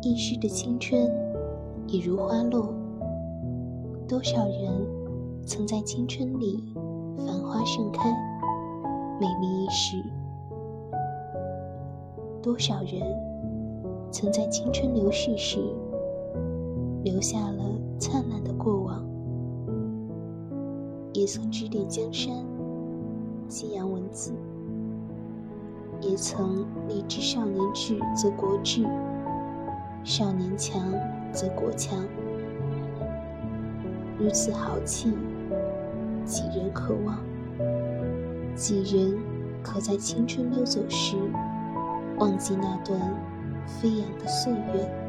易逝的青春已如花落。多少人曾在青春里繁花盛开，美丽一时；多少人曾在青春流逝时留下了灿烂的过往，也曾指点江山，激扬文字。也曾立志少年智则国智，少年强则国强。如此豪气，几人可望？几人可在青春溜走时，忘记那段飞扬的岁月？